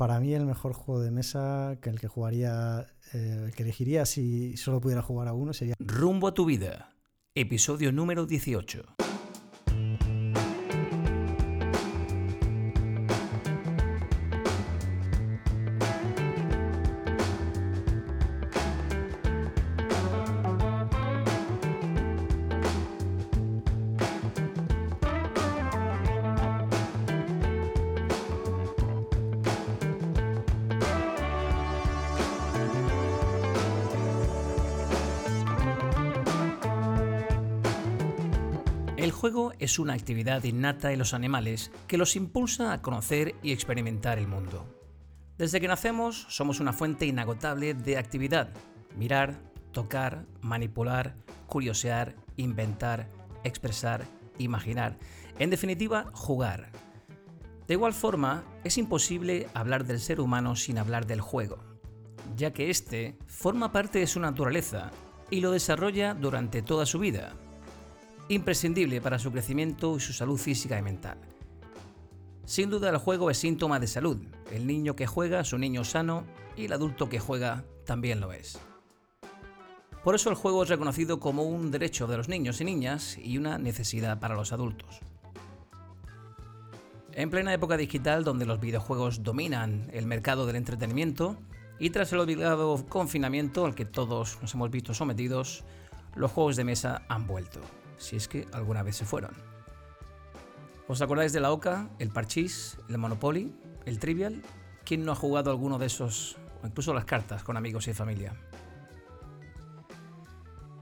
para mí el mejor juego de mesa que el que jugaría, eh, que elegiría si solo pudiera jugar a uno sería Rumbo a tu vida, episodio número 18. Es una actividad innata en los animales que los impulsa a conocer y experimentar el mundo. Desde que nacemos somos una fuente inagotable de actividad. Mirar, tocar, manipular, curiosear, inventar, expresar, imaginar. En definitiva, jugar. De igual forma, es imposible hablar del ser humano sin hablar del juego, ya que éste forma parte de su naturaleza y lo desarrolla durante toda su vida, imprescindible para su crecimiento y su salud física y mental. Sin duda el juego es síntoma de salud. El niño que juega es un niño sano y el adulto que juega también lo es. Por eso el juego es reconocido como un derecho de los niños y niñas y una necesidad para los adultos. En plena época digital donde los videojuegos dominan el mercado del entretenimiento y tras el obligado confinamiento al que todos nos hemos visto sometidos, los juegos de mesa han vuelto si es que alguna vez se fueron. ¿Os acordáis de la Oca, el Parchís, el Monopoly, el Trivial? ¿Quién no ha jugado alguno de esos, o incluso las cartas, con amigos y familia?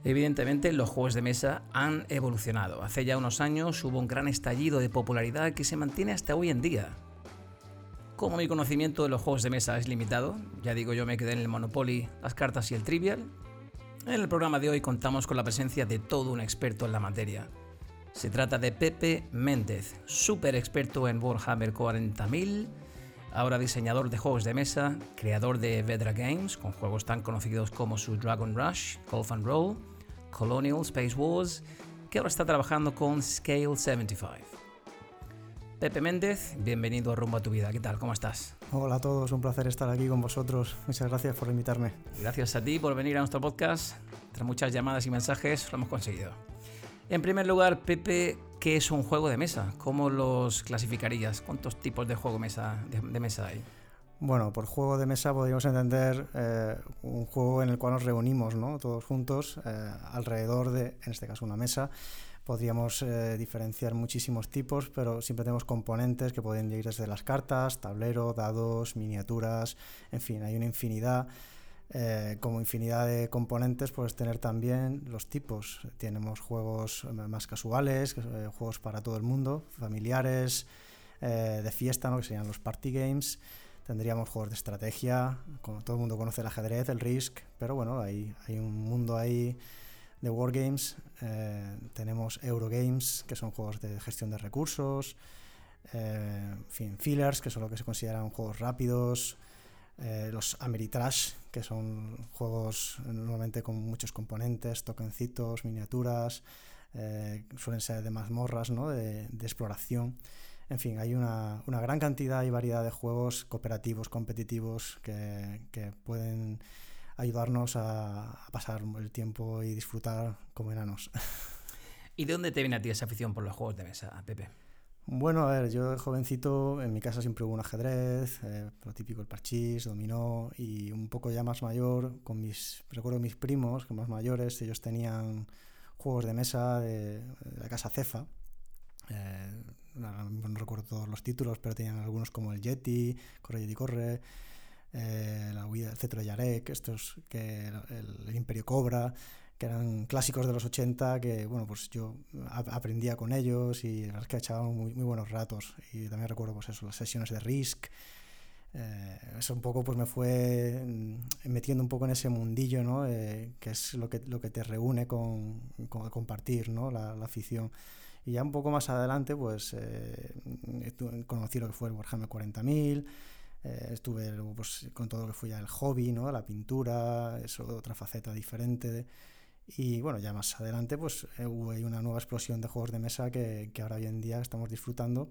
Evidentemente, los juegos de mesa han evolucionado. Hace ya unos años hubo un gran estallido de popularidad que se mantiene hasta hoy en día. Como mi conocimiento de los juegos de mesa es limitado, ya digo yo me quedé en el Monopoly, las cartas y el Trivial, en el programa de hoy contamos con la presencia de todo un experto en la materia. Se trata de Pepe Méndez, súper experto en Warhammer 40.000, ahora diseñador de juegos de mesa, creador de Vedra Games, con juegos tan conocidos como su Dragon Rush, Golf and Roll, Colonial Space Wars, que ahora está trabajando con Scale 75. Pepe Méndez, bienvenido a Rumbo a tu Vida. ¿Qué tal? ¿Cómo estás? Hola a todos, un placer estar aquí con vosotros. Muchas gracias por invitarme. Gracias a ti por venir a nuestro podcast. Tras muchas llamadas y mensajes, lo hemos conseguido. En primer lugar, Pepe, ¿qué es un juego de mesa? ¿Cómo los clasificarías? ¿Cuántos tipos de juego mesa, de, mesa hay? Bueno, por juego de mesa podríamos entender eh, un juego en el cual nos reunimos ¿no? todos juntos eh, alrededor de, en este caso, una mesa Podríamos eh, diferenciar muchísimos tipos, pero siempre tenemos componentes que pueden ir desde las cartas, tablero, dados, miniaturas, en fin, hay una infinidad. Eh, como infinidad de componentes, puedes tener también los tipos. Tenemos juegos más casuales, eh, juegos para todo el mundo, familiares, de fiesta, ¿no? que serían los party games. Tendríamos juegos de estrategia, como todo el mundo conoce el ajedrez, el Risk, pero bueno, hay, hay un mundo ahí de Wargames. Eh, tenemos Eurogames, que son juegos de gestión de recursos. Eh, fin, fillers, que son lo que se consideran juegos rápidos. Eh, los Ameritrash, que son juegos normalmente con muchos componentes, tokencitos, miniaturas. suelen ser de mazmorras, ¿no? de, exploración. En fin, hay una, gran cantidad y variedad de juegos cooperativos, competitivos, que, que pueden ayudarnos a, pasar el tiempo y disfrutar como enanos. ¿Y de dónde te viene a ti esa afición por los juegos de mesa, Pepe? Bueno, a ver, yo jovencito en mi casa siempre hubo un ajedrez, eh, lo típico el parchís, dominó y un poco ya más mayor, con mis, recuerdo mis primos, que más mayores, ellos tenían juegos de mesa de, la casa Cefa. Eh, no, recuerdo todos los títulos, pero tenían algunos como el Yeti, Corre Yeti Corre, eh, la huida del cetro de Yarek, estos que el, Imperio Cobra, que eran clásicos de los 80 que bueno pues yo aprendía con ellos y la verdad es que echaban muy, muy buenos ratos y también recuerdo pues eso las sesiones de Risk eh, eso un poco pues me fue mm, metiendo un poco en ese mundillo ¿no? Eh, que es lo que, lo que te reúne con, con compartir ¿no? la, la, afición y ya un poco más adelante pues conocí lo que fue el Warhammer 40.000 eh, estuve pues, con todo lo que fue ya el hobby, ¿no? la pintura, eso otra faceta diferente. y bueno, ya más adelante pues eh, hubo una nueva explosión de juegos de mesa que, que, ahora hoy en día estamos disfrutando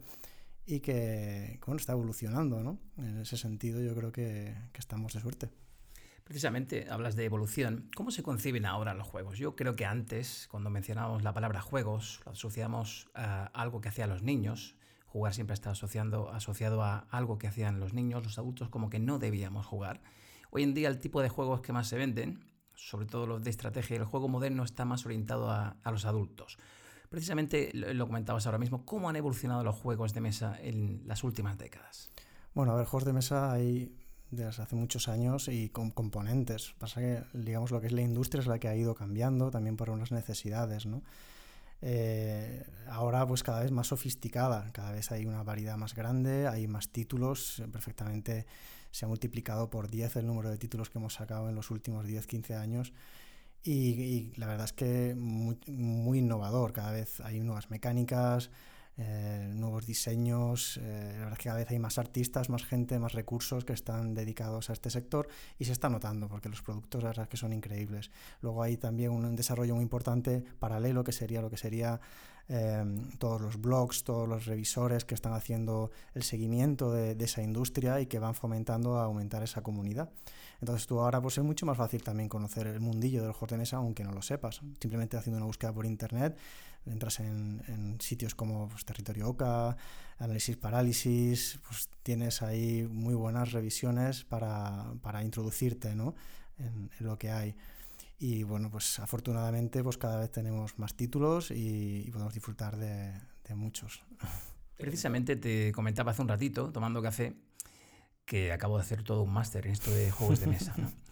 y que, bueno, está evolucionando, ¿no? En ese sentido yo creo que, que estamos de suerte. Precisamente hablas de evolución. ¿Cómo se conciben ahora los juegos? Yo creo que antes, cuando mencionábamos la palabra juegos, lo asociamos a algo que hacían los niños. Jugar siempre está asociando, asociado a algo que hacían los niños, los adultos, como que no debíamos jugar. Hoy en día el tipo de juegos que más se venden, sobre todo los de estrategia, el juego moderno está más orientado a, a los adultos. Precisamente lo comentabas ahora mismo, ¿cómo han evolucionado los juegos de mesa en las últimas décadas? Bueno, a ver, juegos de mesa hay desde hace muchos años y con componentes. Pasa que, digamos, lo que es la industria es la que ha ido cambiando también por unas necesidades, ¿no? Eh, ahora pues cada vez más sofisticada, cada vez hay una variedad más grande, hay más títulos, perfectamente se ha multiplicado por 10 el número de títulos que hemos sacado en los últimos 10-15 años. Y, la verdad es que muy, muy innovador, cada vez hay nuevas mecánicas, eh, nuevos diseños. Eh, la verdad cada vez hay más artistas, más gente, más recursos que están dedicados a este sector y se está notando porque los productos la verdad que son increíbles. Luego hay también un desarrollo muy importante paralelo que sería lo que sería eh, todos los blogs, todos los revisores que están haciendo el seguimiento de, esa industria y que van fomentando a aumentar esa comunidad. Entonces tú ahora pues es mucho más fácil también conocer el mundillo del juego de mesa aunque no lo sepas. Simplemente haciendo una búsqueda por internet entras en, sitios como pues, Territorio Oca, Análisis Parálisis, pues tienes ahí muy buenas revisiones para, para introducirte ¿no? en, lo que hay. Y bueno, pues afortunadamente pues cada vez tenemos más títulos y, podemos disfrutar de, de, muchos. Precisamente te comentaba hace un ratito, tomando café, que acabo de hacer todo un máster en esto de juegos de mesa. ¿no?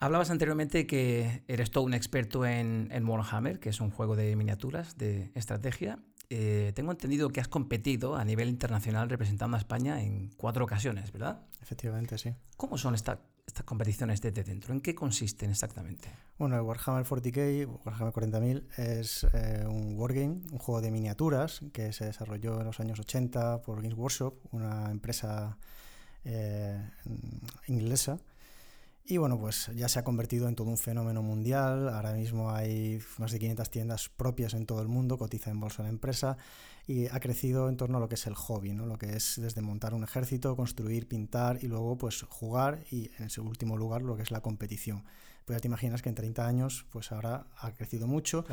Hablabas anteriormente que eres todo un experto en, Warhammer, que es un juego de miniaturas, de estrategia. Eh, tengo entendido que has competido a nivel internacional representando a España en cuatro ocasiones, ¿verdad? Efectivamente, sí. ¿Cómo son estas competiciones desde dentro? ¿En qué consisten exactamente? Bueno, el Warhammer 40k, Warhammer 40.000, es eh, un wargame, un juego de miniaturas que se desarrolló en los años 80 por Games Workshop, una empresa eh, inglesa y bueno, pues ya se ha convertido en todo un fenómeno mundial. Ahora mismo hay más de 500 tiendas propias en todo el mundo, cotiza en bolsa la empresa y ha crecido en torno a lo que es el hobby, ¿no? lo que es desde montar un ejército, construir, pintar y luego pues jugar y en ese último lugar lo que es la competición. Pues ya te imaginas que en 30 años pues ahora ha crecido mucho.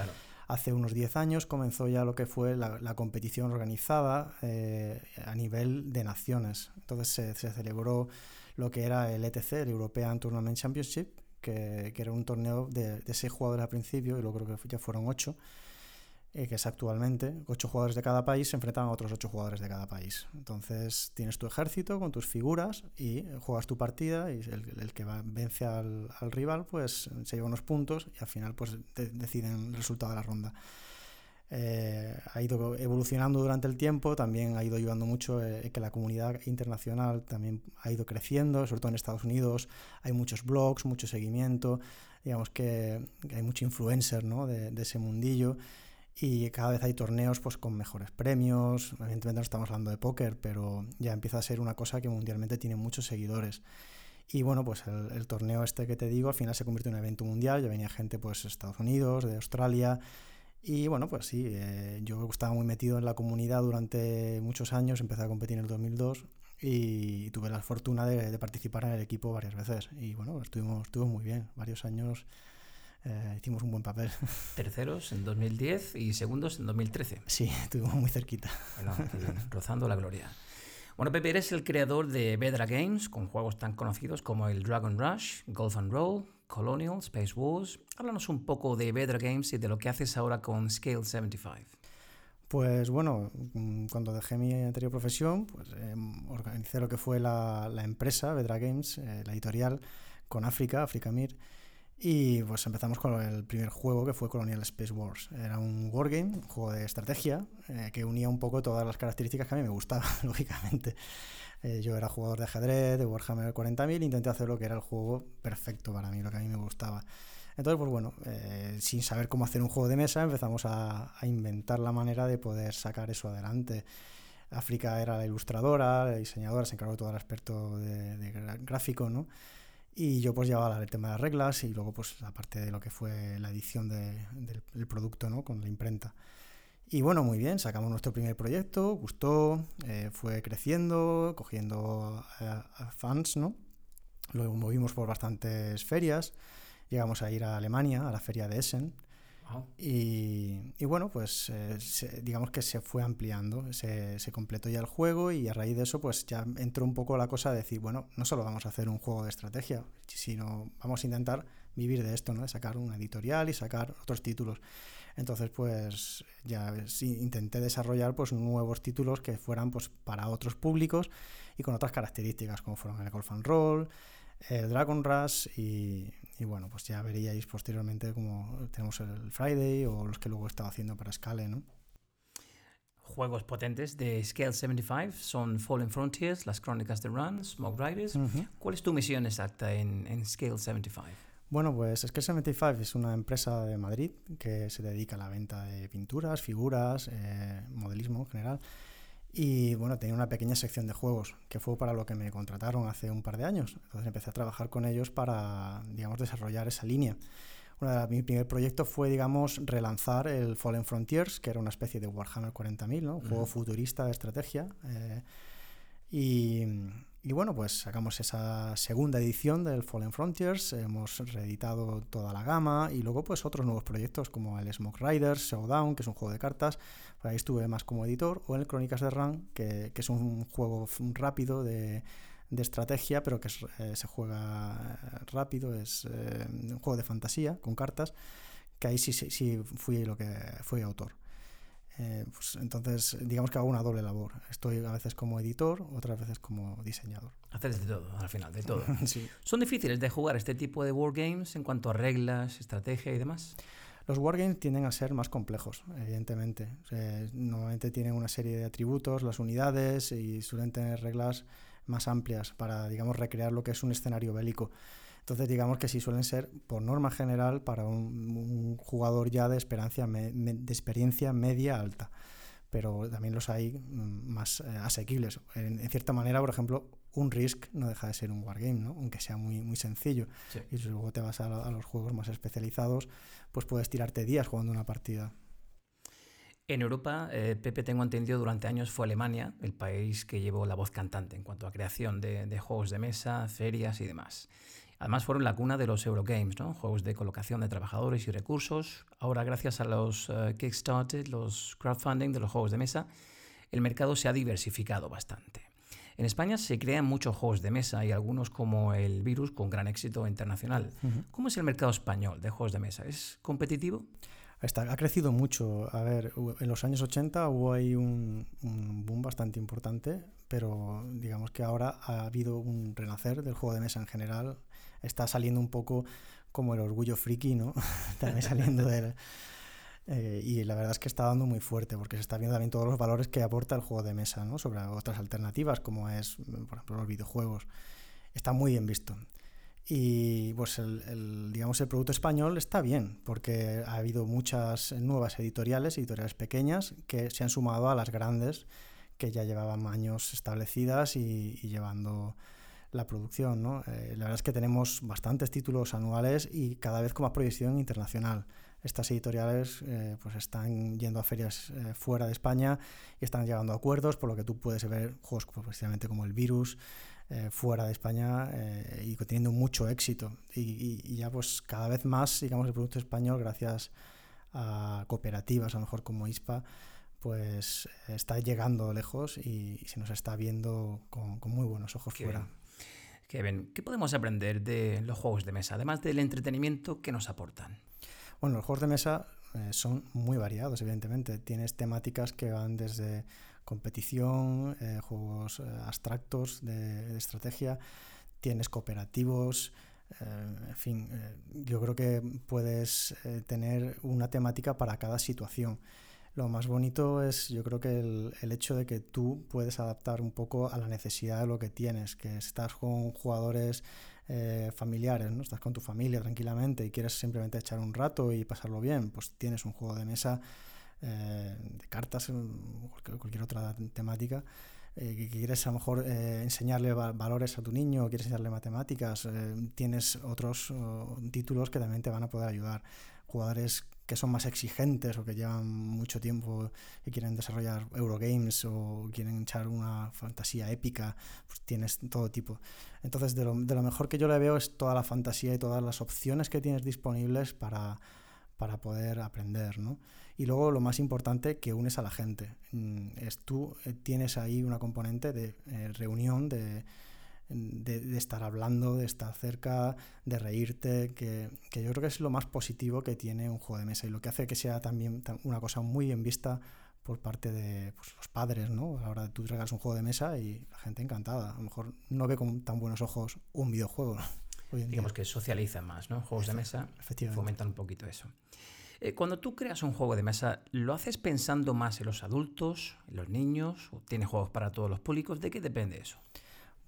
Hace unos 10 años comenzó ya lo que fue la, competición organizada eh, a nivel de naciones. Entonces se, celebró lo que era el ETC, el European Tournament Championship, que, que era un torneo de, de, seis jugadores al principio y luego creo que ya fueron ocho, eh, que es actualmente, ocho jugadores de cada país se enfrentan a otros ocho jugadores de cada país. Entonces tienes tu ejército con tus figuras y juegas tu partida y el, que vence al, al, rival pues se lleva unos puntos y al final pues de, deciden el resultado de la ronda. Eh, ha ido evolucionando durante el tiempo, también ha ido ayudando mucho eh, que la comunidad internacional también ha ido creciendo, sobre todo en Estados Unidos hay muchos blogs, mucho seguimiento, digamos que, hay mucho influencer ¿no? de, ese mundillo y cada vez hay torneos pues, con mejores premios, evidentemente no estamos hablando de póker, pero ya empieza a ser una cosa que mundialmente tiene muchos seguidores. Y bueno, pues el, torneo este que te digo al final se convirtió en un evento mundial, ya venía gente pues de Estados Unidos, de Australia, y bueno, pues sí, eh, yo estaba muy metido en la comunidad durante muchos años, empecé a competir en el 2002 y tuve la fortuna de, participar en el equipo varias veces. Y bueno, estuvimos, estuvo muy bien, varios años eh, hicimos un buen papel. Terceros en 2010 y segundos en 2013. Sí, estuvimos muy cerquita. Bueno, rozando la gloria. Bueno, Pepe, eres el creador de Bedra Games, con juegos tan conocidos como el Dragon Rush, Golf and Roll, Colonial, Space Wars. Háblanos un poco de Bedra Games y de lo que haces ahora con Scale 75. Pues bueno, mm, cuando dejé mi anterior profesión, pues eh, organicé lo que fue la, la empresa, Bedra Games, eh, la editorial, con África, Africamir, y pues empezamos con el primer juego que fue Colonial Space Wars. Era un wargame, un juego de estrategia, eh, que unía un poco todas las características que a mí me gustaban, lógicamente. Eh, yo era jugador de ajedrez, de Warhammer 40.000, intenté hacer lo que era el juego perfecto para mí, lo que a mí me gustaba. Entonces, pues bueno, eh, sin saber cómo hacer un juego de mesa, empezamos a, a, inventar la manera de poder sacar eso adelante. África era la ilustradora, la diseñadora, se encargó de todo el aspecto de, gráfico, ¿no? Y yo pues llevaba el tema de las reglas y luego pues la parte de lo que fue la edición de, del producto, ¿no? Con la imprenta. Y bueno, muy bien, sacamos nuestro primer proyecto, gustó, eh, fue creciendo, cogiendo fans, ¿no? Lo movimos por bastantes ferias, llegamos a ir a Alemania, a la feria de Essen, y, bueno, pues eh, digamos que se fue ampliando, se, se, completó ya el juego y a raíz de eso pues ya entró un poco la cosa de decir, bueno, no solo vamos a hacer un juego de estrategia, sino vamos a intentar vivir de esto, ¿no? de sacar una editorial y sacar otros títulos. Entonces pues ya intenté desarrollar pues nuevos títulos que fueran pues para otros públicos y con otras características como fueron el Golf and Roll, Dragon Rush y, y bueno, pues ya veríais posteriormente como tenemos el Friday o los que luego he estado haciendo para Scale, ¿no? Juegos potentes de Scale 75 son Fallen Frontiers, Las Crónicas de Run, Smoke Riders. ¿Cuál es tu misión exacta en, en Scale 75? Bueno, pues Scale 75 es una empresa de Madrid que se dedica a la venta de pinturas, figuras, eh, modelismo en general. Y bueno, tenía una pequeña sección de juegos, que fue para lo que me contrataron hace un par de años. Entonces empecé a trabajar con ellos para, digamos, desarrollar esa línea. Una de mi primer proyecto fue, digamos, relanzar el Fallen Frontiers, que era una especie de Warhammer 40.000, ¿no? un juego futurista de estrategia. Eh, y, y bueno, pues sacamos esa segunda edición del Fallen Frontiers, hemos reeditado toda la gama y luego pues otros nuevos proyectos como el Smoke Riders, Showdown, que es un juego de cartas, ahí estuve más como editor, o el Crónicas de Run, que, que, es un juego rápido de, de estrategia, pero que eh, se juega rápido, es eh, un juego de fantasía con cartas, que ahí sí, sí, sí fui lo que fui autor. Eh, pues entonces, digamos que hago una doble labor. Estoy a veces como editor, otras veces como diseñador. Haces de todo, al final, de todo. ¿Son difíciles de jugar este tipo de wargames en cuanto a reglas, estrategia y demás? Los wargames tienden a ser más complejos, evidentemente. normalmente tienen una serie de atributos, las unidades, y suelen tener reglas más amplias para, digamos, recrear lo que es un escenario bélico. Entonces, digamos que sí suelen ser, por norma general, para un, jugador ya de, de experiencia media alta. Pero también los hay mm, más eh, asequibles. En, cierta manera, por ejemplo, un Risk no deja de ser un wargame, ¿no? aunque sea muy, muy sencillo. Y si luego te vas a, los juegos más especializados, pues puedes tirarte días jugando una partida. En Europa, eh, Pepe, tengo entendido, durante años fue Alemania el país que llevó la voz cantante en cuanto a creación de, de juegos de mesa, ferias y demás. Además fueron la cuna de los Eurogames, ¿no? juegos de colocación de trabajadores y recursos. Ahora, gracias a los uh, Kickstarter, los crowdfunding de los juegos de mesa, el mercado se ha diversificado bastante. En España se crean muchos juegos de mesa y algunos como el Virus con gran éxito internacional. ¿Cómo es el mercado español de juegos de mesa? ¿Es competitivo? ha crecido mucho. A ver, en los años 80 hubo ahí un, un, boom bastante importante, pero digamos que ahora ha habido un renacer del juego de mesa en general está saliendo un poco como el orgullo friki, ¿no? también saliendo de eh, y la verdad es que está dando muy fuerte porque se está viendo también todos los valores que aporta el juego de mesa, ¿no? Sobre otras alternativas como es, por ejemplo, los videojuegos. Está muy bien visto. Y pues el, digamos el producto español está bien, porque ha habido muchas nuevas editoriales, editoriales pequeñas, que se han sumado a las grandes que ya llevaban años establecidas y llevando la producción. ¿no? Eh, la verdad es que tenemos bastantes títulos anuales y cada vez con más proyección internacional. Estas editoriales eh, pues están yendo a ferias eh, fuera de España y están llegando a acuerdos, por lo que tú puedes ver juegos precisamente como el Virus fuera de España y teniendo mucho éxito. Y, y, ya pues cada vez más, digamos, el producto español, gracias a cooperativas, a lo mejor como ISPA, pues está llegando lejos y, se nos está viendo con, con muy buenos ojos fuera. Kevin, ¿qué podemos aprender de los juegos de mesa, además del entretenimiento que nos aportan? Bueno, los juegos de mesa eh, son muy variados, evidentemente. Tienes temáticas que van desde competición, eh, juegos eh, abstractos de, estrategia, tienes cooperativos, en fin, yo creo que puedes tener una temática para cada situación. Lo más bonito es, yo creo que el, hecho de que tú puedes adaptar un poco a la necesidad de lo que tienes, que estás con jugadores eh, familiares, ¿no? estás con tu familia tranquilamente y quieres simplemente echar un rato y pasarlo bien, pues tienes un juego de mesa eh, de cartas, cualquier, cualquier otra temática. Eh, que quieres a lo mejor enseñarle valores a tu niño, quieres enseñarle matemáticas, tienes otros títulos que también te van a poder ayudar. Jugadores que son más exigentes o que llevan mucho tiempo, que quieren desarrollar Eurogames o quieren echar una fantasía épica, pues tienes todo tipo. Entonces, de lo, de lo mejor que yo le veo es toda la fantasía y todas las opciones que tienes disponibles para, para poder aprender, ¿no? Y luego lo más importante, que unes a la gente. Mm, es tú eh, tienes ahí una componente de eh, reunión, de, de, estar hablando, de estar cerca, de reírte, que, que, yo creo que es lo más positivo que tiene un juego de mesa y lo que hace que sea también una cosa muy bien vista por parte de pues, los padres, ¿no? Ahora tú regalas un juego de mesa y la gente encantada. A lo mejor no ve con tan buenos ojos un videojuego. Digamos que socializan más, ¿no? Juegos de mesa fomentan un poquito eso. Eh, cuando tú creas un juego de mesa, ¿lo haces pensando más en los adultos, en los niños? ¿O tiene juegos para todos los públicos? ¿De qué depende eso?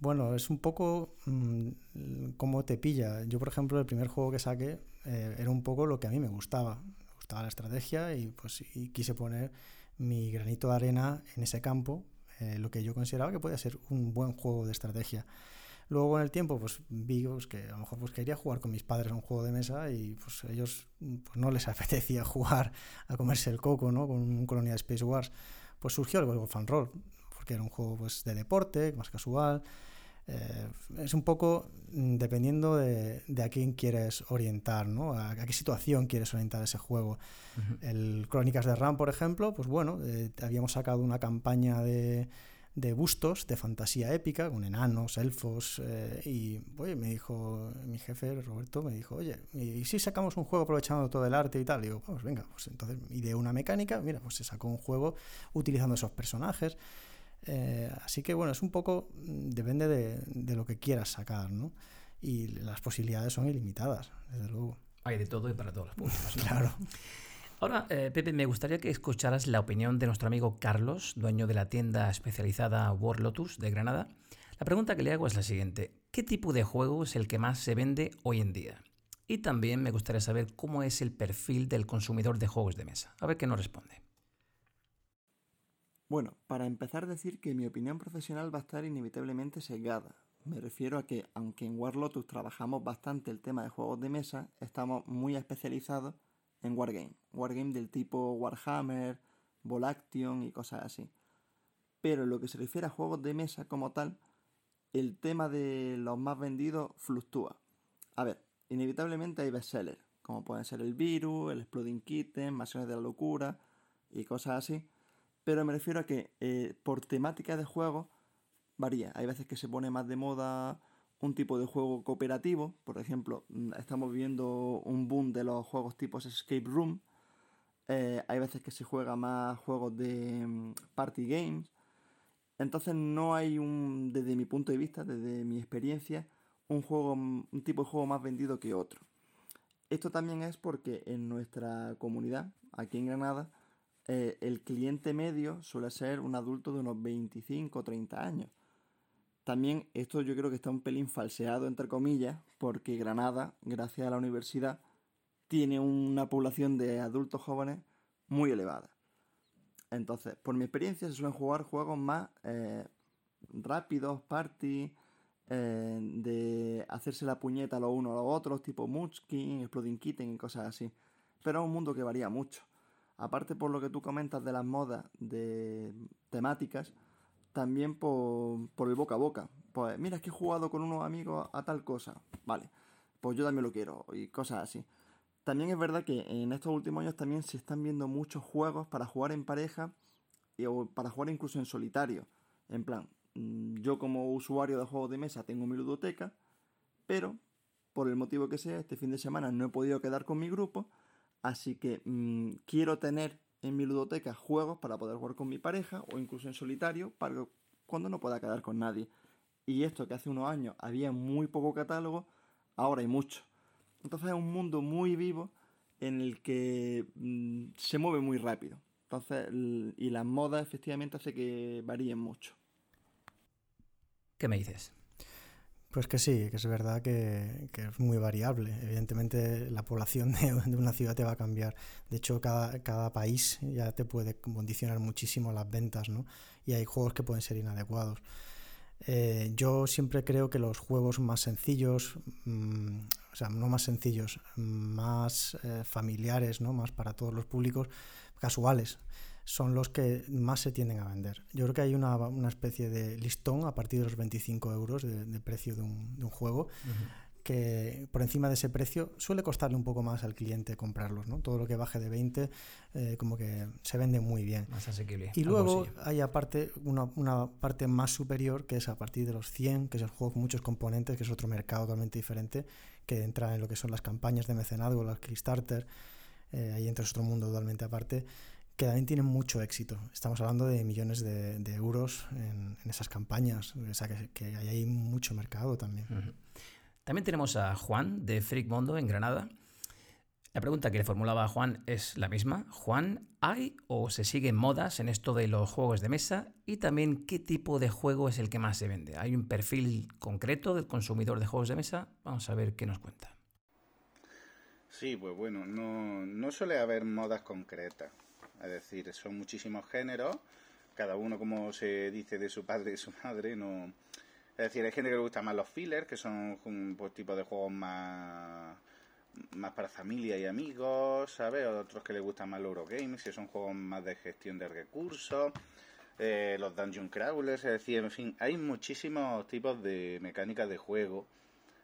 Bueno, es un poco mm, como te pilla. Yo, por ejemplo, el primer juego que saqué eh, era un poco lo que a mí me gustaba. Me gustaba la estrategia y pues quise poner mi granito de arena en ese campo, eh, lo que yo consideraba que podía ser un buen juego de estrategia. Luego en el tiempo pues vi pues, que a lo mejor pues quería jugar con mis padres a un juego de mesa y pues ellos pues, no les apetecía jugar a comerse el coco, ¿no? Con un colonia de Space Wars. Pues surgió el Golf and Roll, porque era un juego pues de deporte, más casual. Eh, es un poco mm, dependiendo de, de, a quién quieres orientar, ¿no? A, qué situación quieres orientar ese juego. El Crónicas de Ram, por ejemplo, pues bueno, eh, habíamos sacado una campaña de de bustos de fantasía épica, con enanos, elfos, eh, y oye, me dijo mi jefe, Roberto, me dijo, oye, ¿y si sacamos un juego aprovechando todo el arte y tal? Y digo, pues venga, pues entonces de una mecánica, mira, pues se sacó un juego utilizando esos personajes. Eh, así que bueno, es un poco, mm, depende de, de lo que quieras sacar, ¿no? Y las posibilidades son ilimitadas, desde luego. Hay de todo y para todos los públicos. claro. Ahora, eh, Pepe, me gustaría que escucharas la opinión de nuestro amigo Carlos, dueño de la tienda especializada War Lotus de Granada. La pregunta que le hago es la siguiente. ¿Qué tipo de juego es el que más se vende hoy en día? Y también me gustaría saber cómo es el perfil del consumidor de juegos de mesa. A ver qué nos responde. Bueno, para empezar decir que mi opinión profesional va a estar inevitablemente sesgada. Me refiero a que, aunque en War Lotus trabajamos bastante el tema de juegos de mesa, estamos muy especializados en Wargame. Wargame del tipo Warhammer, Volaction y cosas así. Pero en lo que se refiere a juegos de mesa como tal, el tema de los más vendidos fluctúa. A ver, inevitablemente hay bestsellers, como pueden ser el Virus, el Exploding Kitten, Masiones de la Locura y cosas así. Pero me refiero a que eh, por temática de juego varía. Hay veces que se pone más de moda un tipo de juego cooperativo. Por ejemplo, mm, estamos viendo un boom de los juegos tipos Escape Room. Eh, hay veces que se juega más juegos de mm, party games. Entonces no hay un, desde mi punto de vista, desde mi experiencia, un juego, mm, un tipo de juego más vendido que otro. Esto también es porque en nuestra comunidad, aquí en Granada, eh, el cliente medio suele ser un adulto de unos 25 o 30 años. También esto yo creo que está un pelín falseado, entre comillas, porque Granada, gracias a la universidad, tiene una población de adultos jóvenes muy elevada. Entonces, por mi experiencia, se suelen jugar juegos más eh, rápidos, party, eh, de hacerse la puñeta los unos a los otros, tipo Munchkin, Exploding Kitten y cosas así. Pero es un mundo que varía mucho. Aparte por lo que tú comentas de las modas de temáticas, también por, el boca a boca. Pues mira, es que he jugado con unos amigos a tal cosa. Vale, pues yo también lo quiero y cosas así. También es verdad que en estos últimos años también se están viendo muchos juegos para jugar en pareja y, o para jugar incluso en solitario. En plan, mm, yo como usuario de juegos de mesa tengo mi ludoteca, pero por el motivo que sea, este fin de semana no he podido quedar con mi grupo, así que mm, quiero tener en mi ludoteca juegos para poder jugar con mi pareja o incluso en solitario para cuando no pueda quedar con nadie. Y esto que hace unos años había muy poco catálogo, ahora hay mucho. Entonces es un mundo muy vivo en el que mm, se mueve muy rápido. Entonces, y las modas efectivamente hace que varíen mucho. ¿Qué me dices? Pues que sí, que es verdad que, es muy variable. Evidentemente la población de, una ciudad te va a cambiar. De hecho, cada, cada país ya te puede condicionar muchísimo las ventas, ¿no? Y hay juegos que pueden ser inadecuados. Eh, yo siempre creo que los juegos más sencillos, mm, o sea, no más sencillos, más eh, familiares, ¿no? Más para todos los públicos, casuales, son los que más se tienden a vender. Yo creo que hay una, una especie de listón a partir de los 25 euros de, precio de un, de un juego que por encima de ese precio suele costarle un poco más al cliente comprarlos, ¿no? Todo lo que baje de 20 eh, como que se vende muy bien. Más asequible. Y luego hay aparte una, una, parte más superior que es a partir de los 100, que es el juego con muchos componentes, que es otro mercado totalmente diferente, que entra en lo que son las campañas de mecenazgo, las Kickstarter, eh, ahí entra otro mundo totalmente aparte que también tienen mucho éxito. Estamos hablando de millones de, euros en, esas campañas, o sea que, que hay mucho mercado también. También tenemos a Juan de Freak Mondo en Granada. La pregunta que le formulaba a Juan es la misma. Juan, ¿hay o se siguen modas en esto de los juegos de mesa? Y también, ¿qué tipo de juego es el que más se vende? ¿Hay un perfil concreto del consumidor de juegos de mesa? Vamos a ver qué nos cuenta. Sí, pues bueno, no, no suele haber modas concretas. Es decir, son muchísimos géneros, cada uno como se dice de su padre y su madre, no es decir, hay gente que le gusta más los fillers, que son un pues, tipo de juegos más más para familia y amigos, ¿sabes? Otros que les gustan más los Eurogames, que son juegos más de gestión de recursos, eh, los Dungeon Crawlers, es decir, en fin, hay muchísimos tipos de mecánicas de juego,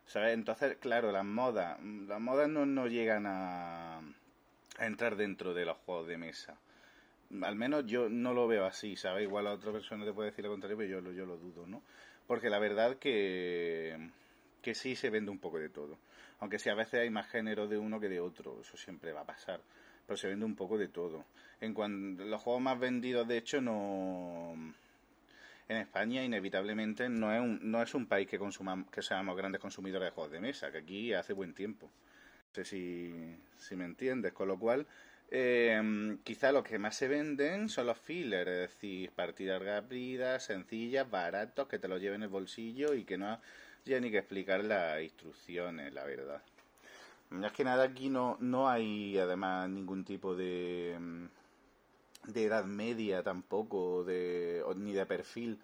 ¿sabes? Entonces, claro, las modas, las modas no, no llegan a, a entrar dentro de los juegos de mesa. Al menos yo no lo veo así, ¿sabes? Igual a otra persona te puede decir lo contrario, pero yo, yo lo dudo, ¿no? Porque la verdad que, que sí se vende un poco de todo. Aunque sí a veces hay más género de uno que de otro, eso siempre va a pasar. Pero se vende un poco de todo. En cuanto los juegos más vendidos, de hecho, no en España inevitablemente no es un, no es un país que consumamos, que seamos grandes consumidores de juegos de mesa, que aquí hace buen tiempo. No sé si, si me entiendes, con lo cual eh, quizá lo que más se venden son los fillers, es decir, partidas rápidas, sencillas, baratos, que te lo lleven en el bolsillo y que no haya ni que explicar las instrucciones, la verdad. Más que nada aquí no, no hay además ningún tipo de, mm, de edad media tampoco, de, ni de perfil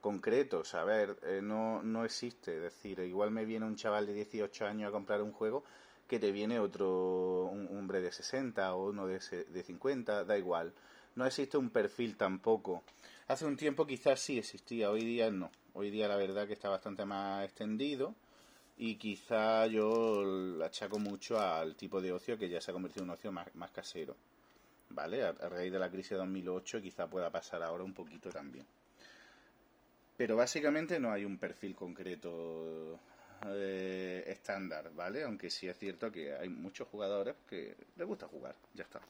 concreto, a ver, eh, no, no existe. Es decir, igual me viene un chaval de 18 años a comprar un juego que te viene otro un hombre de 60 o uno de, de 50, da igual. No existe un perfil tampoco. Hace un tiempo quizás sí existía, hoy día no. Hoy día la verdad que está bastante más extendido y quizá yo achaco mucho al tipo de ocio que ya se ha convertido en un ocio más, casero. ¿Vale? A, a, raíz de la crisis de 2008 quizá pueda pasar ahora un poquito también. Pero básicamente no hay un perfil concreto eh, estándar, ¿vale? Aunque sí es cierto que hay muchos jugadores que les gusta jugar, ya está.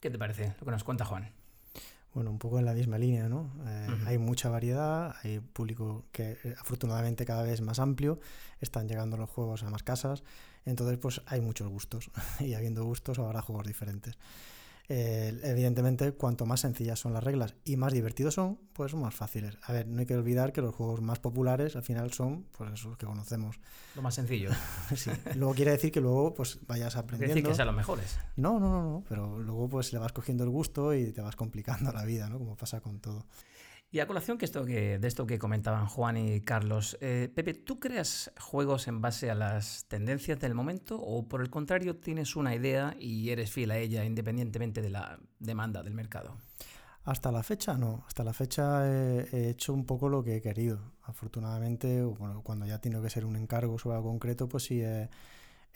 ¿Qué te parece lo que nos cuenta Juan? Bueno, un poco en la misma línea, ¿no? Eh, hay mucha variedad, hay público que eh, afortunadamente cada vez más amplio, están llegando los juegos a más casas, entonces pues hay muchos gustos y habiendo gustos habrá juegos diferentes. Eh, evidentemente, cuanto más sencillas son las reglas y más divertidos son, pues son más fáciles. A ver, no hay que olvidar que los juegos más populares al final son pues esos que conocemos. Lo más sencillo. sí. Luego quiere decir que luego pues vayas aprendiendo. Quiere decir que sean los mejores. No, no, no, no, pero luego pues le vas cogiendo el gusto y te vas complicando la vida, ¿no? Como pasa con todo. Y a colación que esto que, de esto que comentaban Juan y Carlos, eh, Pepe, ¿tú creas juegos en base a las tendencias del momento o por el contrario tienes una idea y eres fiel a ella independientemente de la demanda del mercado? Hasta la fecha no, hasta la fecha he, hecho un poco lo que he querido. Afortunadamente, cuando ya tengo que ser un encargo sobre algo concreto, pues sí he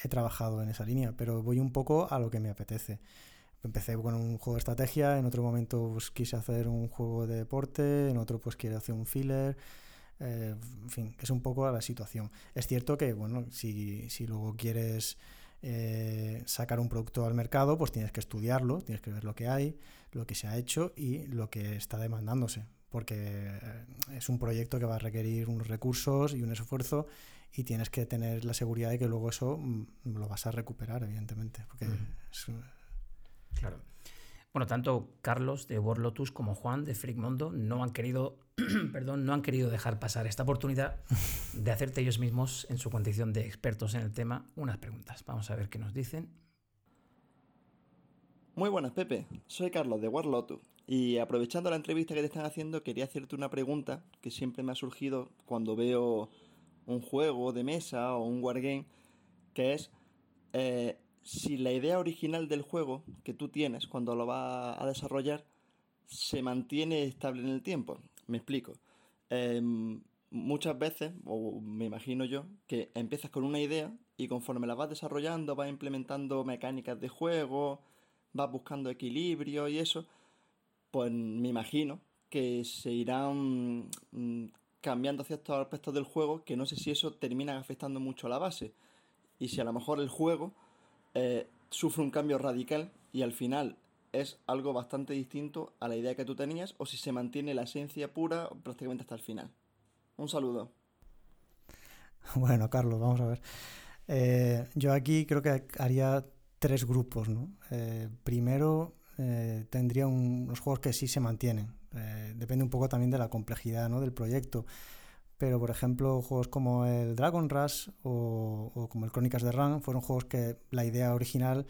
trabajado en esa línea, pero voy un poco a lo que me apetece empecé con un juego de estrategia, en otro momento pues, quise hacer un juego de deporte, en otro pues quiero hacer un filler. Eh, en fin, es un poco a la situación. Es cierto que, bueno, si, si luego quieres eh, sacar un producto al mercado, pues tienes que estudiarlo, tienes que ver lo que hay, lo que se ha hecho y lo que está demandándose, porque eh, es un proyecto que va a requerir unos recursos y un esfuerzo y tienes que tener la seguridad de que luego eso mm, lo vas a recuperar, evidentemente, porque es, Claro. Bueno, tanto Carlos de World Lotus como Juan de Freak Mondo no han querido, perdón, no han querido dejar pasar esta oportunidad de hacerte ellos mismos, en su condición de expertos en el tema, unas preguntas. Vamos a ver qué nos dicen. Muy buenas, Pepe. Soy Carlos de World Lotus. Y aprovechando la entrevista que te están haciendo, quería hacerte una pregunta que siempre me ha surgido cuando veo un juego de mesa o un wargame que es eh, si la idea original del juego que tú tienes cuando lo vas a desarrollar se mantiene estable en el tiempo. Me explico. Em, muchas veces, o me imagino yo, que empiezas con una idea y conforme la vas desarrollando, vas implementando mecánicas de juego, vas buscando equilibrio y eso, pues me imagino que se irán mm, cambiando ciertos aspectos del juego que no sé si eso termina afectando mucho a la base. Y si a lo mejor el juego eh, sufre un cambio radical y al final es algo bastante distinto a la idea que tú tenías o si se mantiene la esencia pura prácticamente hasta el final. Un saludo. Bueno, Carlos, vamos a ver. Eh, yo aquí creo que haría tres grupos, ¿no? Eh, primero, tendría unos juegos que sí se mantienen. depende un poco también de la complejidad ¿no? del proyecto pero por ejemplo juegos como el Dragon Rush o, como el Crónicas de Run fueron juegos que la idea original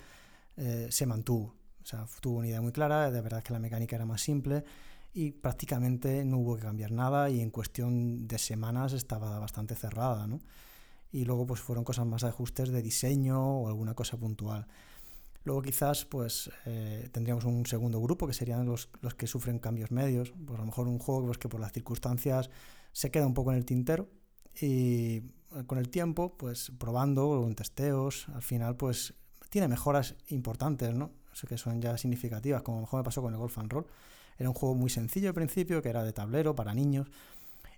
eh, se mantuvo. O sea, tuvo una idea muy clara, de verdad que la mecánica era más simple y prácticamente no hubo que cambiar nada y en cuestión de semanas estaba bastante cerrada, ¿no? Y luego pues fueron cosas más de ajustes de diseño o alguna cosa puntual. Luego quizás pues eh, tendríamos un segundo grupo que serían los, los que sufren cambios medios. Pues a lo mejor un juego pues, que por las circunstancias se queda un poco en el tintero y eh, con el tiempo, pues probando en testeos, al final pues tiene mejoras importantes, ¿no? Eso que son ya significativas, como a lo mejor me pasó con el Golf and Roll. Era un juego muy sencillo al principio, que era de tablero para niños.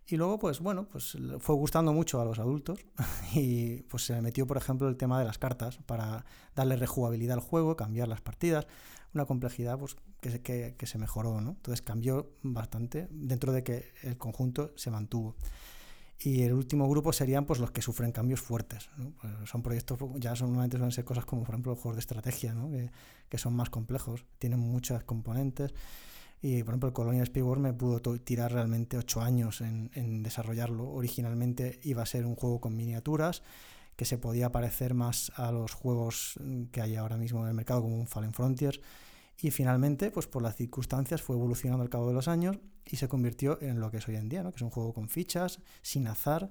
Y luego, pues bueno, pues fue gustando mucho a los adultos y pues se metió, por ejemplo, el tema de las cartas para darle rejugabilidad al juego, cambiar las partidas, una complejidad pues que, que, se mejoró, ¿no? Entonces cambió bastante dentro de que el conjunto se mantuvo. Y el último grupo serían pues los que sufren cambios fuertes. Pues, son proyectos, ya son, normalmente suelen ser cosas como por ejemplo los juegos de estrategia, ¿no? que, que, son más complejos, tienen muchas componentes. Y por ejemplo el Colonial Speedward me pudo tirar realmente ocho años en, en, desarrollarlo. Originalmente iba a ser un juego con miniaturas que se podía parecer más a los juegos que hay ahora mismo en el mercado como un Fallen Frontiers y finalmente, pues por las circunstancias, fue evolucionando al cabo de los años y se convirtió en lo que es hoy en día, ¿no? que es un juego con fichas, sin azar,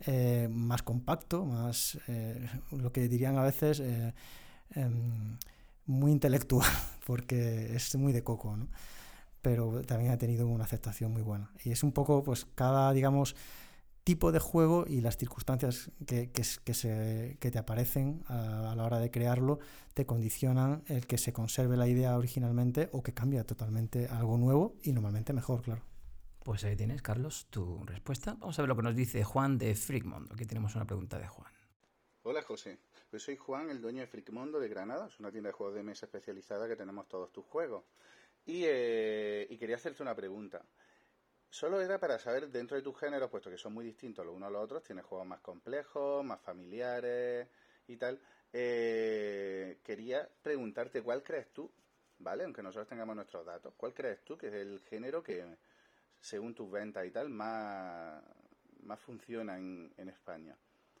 eh, más compacto, más eh, lo que dirían a veces eh, em, muy intelectual, porque es muy de coco, ¿no? pero también ha tenido una aceptación muy buena. Y es un poco, pues cada, digamos, tipo de juego y las circunstancias que, que, se, que te aparecen a, la hora de crearlo te condicionan el que se conserve la idea originalmente o que cambie totalmente algo nuevo y normalmente mejor, claro. Pues ahí tienes, Carlos, tu respuesta. Vamos a ver lo que nos dice Juan de Freakmondo. Aquí tenemos una pregunta de Juan. Hola, José. Pues soy Juan, el dueño de Freakmondo de Granada. Es una tienda de juegos de mesa especializada que tenemos todos tus juegos. Y, eh, y quería hacerte una pregunta. Solo era para saber dentro de tus géneros, puesto que son muy distintos los unos a los otros, tienes juegos más complejos, más familiares y tal. Eh, quería preguntarte cuál crees tú, ¿vale? Aunque nosotros tengamos nuestros datos, ¿cuál crees tú que es el género que, según tus ventas y tal, más, más funciona en, en España?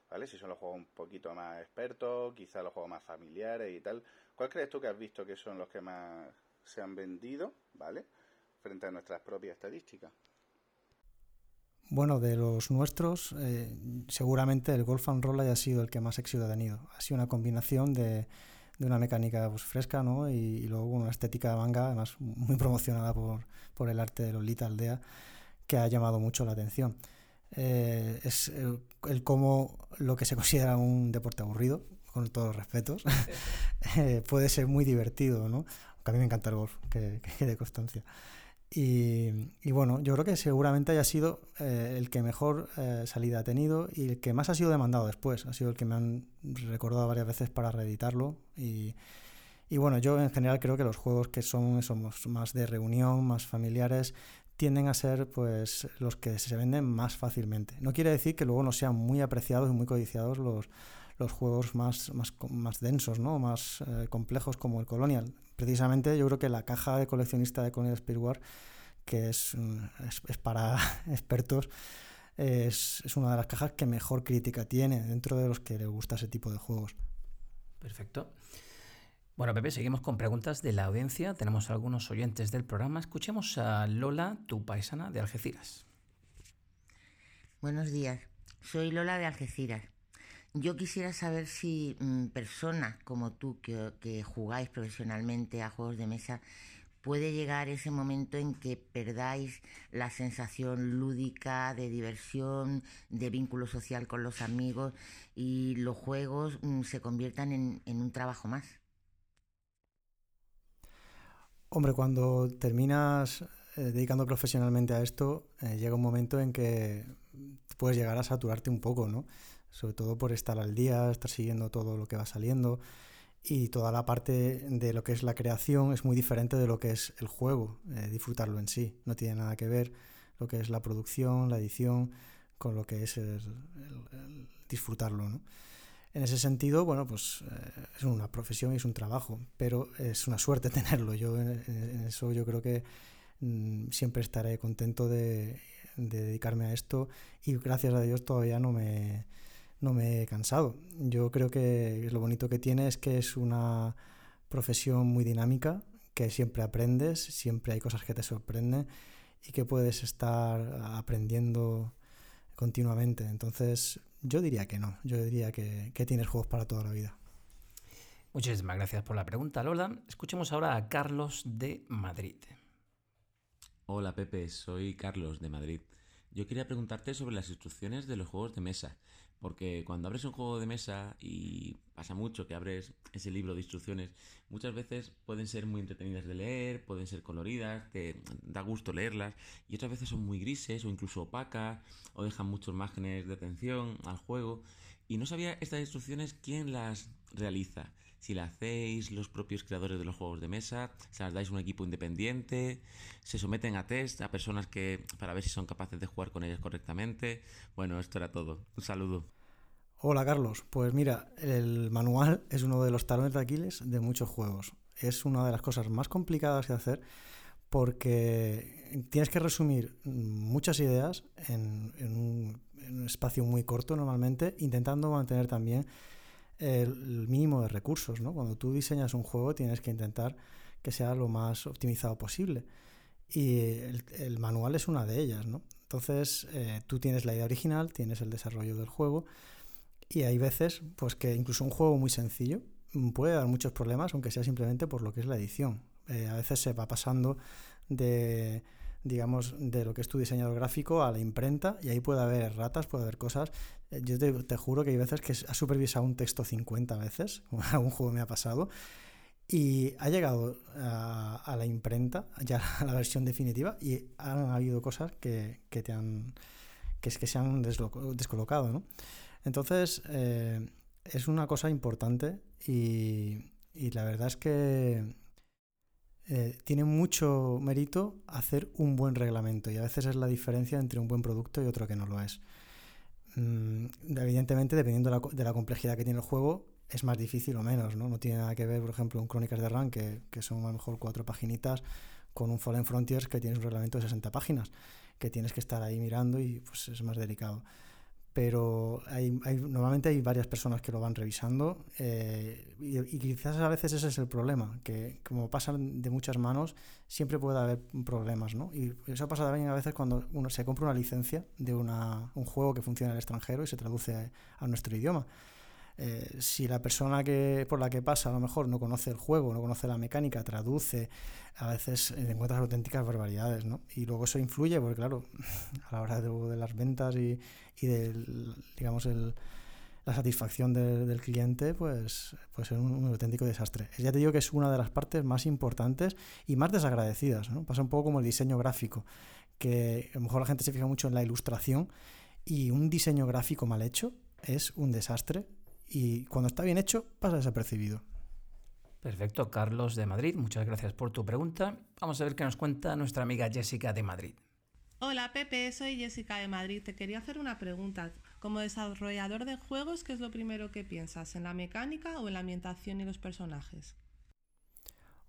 ¿Vale? Si son los juegos un poquito más expertos, quizás los juegos más familiares y tal. ¿Cuál crees tú que has visto que son los que más se han vendido, ¿vale? Frente a nuestras propias estadísticas. Bueno, de los nuestros, eh, seguramente el Golf and Roll haya sido el que más éxito ha tenido. Ha sido una combinación de, de una mecánica pues, fresca ¿no? y, luego una estética de manga, además muy promocionada por, por el arte de Lolita Aldea, que ha llamado mucho la atención. Eh, es el, el, cómo lo que se considera un deporte aburrido, con todos los respetos, eh, puede ser muy divertido, ¿no? Aunque a mí me encanta el golf, que, que quede constancia. Y, bueno, yo creo que seguramente haya sido eh, el que mejor eh, salida ha tenido y el que más ha sido demandado después. Ha sido el que me han recordado varias veces para reeditarlo. Y, y bueno, yo en general creo que los juegos que son somos más de reunión, más familiares, tienden a ser pues los que se venden más fácilmente. No quiere decir que luego no sean muy apreciados y muy codiciados los, los juegos más, más, más densos, ¿no? más eh, complejos como el Colonial. Precisamente yo creo que la caja de coleccionista de Colonial Speedwar, que es, mm, es, para expertos, es, es, una de las cajas que mejor crítica tiene dentro de los que le gusta ese tipo de juegos. Perfecto. Bueno, Pepe, seguimos con preguntas de la audiencia. Tenemos algunos oyentes del programa. Escuchemos a Lola, tu paisana de Algeciras. Buenos días. Soy Lola de Algeciras. Yo quisiera saber si mm, personas como tú que, jugáis profesionalmente a juegos de mesa puede llegar ese momento en que perdáis la sensación lúdica de diversión, de vínculo social con los amigos y los juegos mm, se conviertan en, un trabajo más. Hombre, cuando terminas eh, dedicando profesionalmente a esto, eh, llega un momento en que puedes llegar a saturarte un poco, ¿no? Sobre todo por estar al día, estar siguiendo todo lo que va saliendo y toda la parte de lo que es la creación es muy diferente de lo que es el juego, eh, disfrutarlo en sí. No tiene nada que ver lo que es la producción, la edición, con lo que es el, disfrutarlo. ¿no? En ese sentido, bueno, pues eh, es una profesión y es un trabajo, pero es una suerte tenerlo. Yo en, eso yo creo que mm, siempre estaré contento de, de dedicarme a esto y gracias a Dios todavía no me no me he cansado. Yo creo que lo bonito que tiene es que es una profesión muy dinámica, que siempre aprendes, siempre hay cosas que te sorprenden y que puedes estar aprendiendo continuamente. Entonces, yo diría que no, yo diría que, que tienes juegos para toda la vida. Muchísimas gracias por la pregunta, Lola. Escuchemos ahora a Carlos de Madrid. Hola Pepe, soy Carlos de Madrid. Yo quería preguntarte sobre las instrucciones de los juegos de mesa. Porque cuando abres un juego de mesa y pasa mucho que abres ese libro de instrucciones, muchas veces pueden ser muy entretenidas de leer, pueden ser coloridas, que da gusto leerlas, y otras veces son muy grises o incluso opacas, o dejan muchos márgenes de atención al juego. Y no sabía estas instrucciones quién las realiza. Si las hacéis los propios creadores de los juegos de mesa, se las dais a un equipo independiente, se someten a test a personas que para ver si son capaces de jugar con ellas correctamente. Bueno, esto era todo. Un saludo. Hola Carlos, pues mira, el manual es uno de los talones de Aquiles de muchos juegos. Es una de las cosas más complicadas de hacer porque tienes que resumir muchas ideas en, un, en, un, espacio muy corto normalmente, intentando mantener también el mínimo de recursos. ¿no? Cuando tú diseñas un juego tienes que intentar que sea lo más optimizado posible. Y el, manual es una de ellas. ¿no? Entonces eh, tú tienes la idea original, tienes el desarrollo del juego y hay veces pues que incluso un juego muy sencillo puede dar muchos problemas, aunque sea simplemente por lo que es la edición. Eh, a veces se va pasando de digamos, de lo que es tu diseñador gráfico a la imprenta y ahí puede haber ratas, puede haber cosas. Yo te, juro que hay veces que ha supervisado un texto 50 veces, algún juego me ha pasado, y ha llegado a, la imprenta, ya a la versión definitiva, y han habido cosas que, que te han, que, que se han descolocado, ¿no? Entonces, eh, es una cosa importante y, y la verdad es que eh, tiene mucho mérito hacer un buen reglamento y a veces es la diferencia entre un buen producto y otro que no lo es. Mm, evidentemente, dependiendo de la, complejidad que tiene el juego, es más difícil o menos, ¿no? No tiene nada que ver, por ejemplo, un Crónicas de Run, que, que son a lo mejor cuatro paginitas, con un Fallen Frontiers que tiene un reglamento de 60 páginas, que tienes que estar ahí mirando y pues es más delicado pero hay, normalmente hay varias personas que lo van revisando eh, y, quizás a veces ese es el problema, que como pasan de muchas manos, siempre puede haber problemas, ¿no? Y eso pasa también a veces cuando uno se compra una licencia de una, un juego que funciona en el extranjero y se traduce a nuestro idioma. Eh, si la persona que, por la que pasa a lo mejor no conoce el juego, no conoce la mecánica, traduce, a veces encuentras auténticas barbaridades, ¿no? Y luego eso influye, porque claro, a la hora de, las ventas y, y del, digamos, el, la satisfacción del cliente, pues puede ser un, auténtico desastre. Ya te digo que es una de las partes más importantes y más desagradecidas, ¿no? Pasa un poco como el diseño gráfico, que a lo mejor la gente se fija mucho en la ilustración y un diseño gráfico mal hecho es un desastre y cuando está bien hecho pasa desapercibido. Perfecto, Carlos de Madrid, muchas gracias por tu pregunta. Vamos a ver qué nos cuenta nuestra amiga Jessica de Madrid. Hola Pepe, soy Jessica de Madrid. Te quería hacer una pregunta. Como desarrollador de juegos, ¿qué es lo primero que piensas? ¿En la mecánica o en la ambientación y los personajes?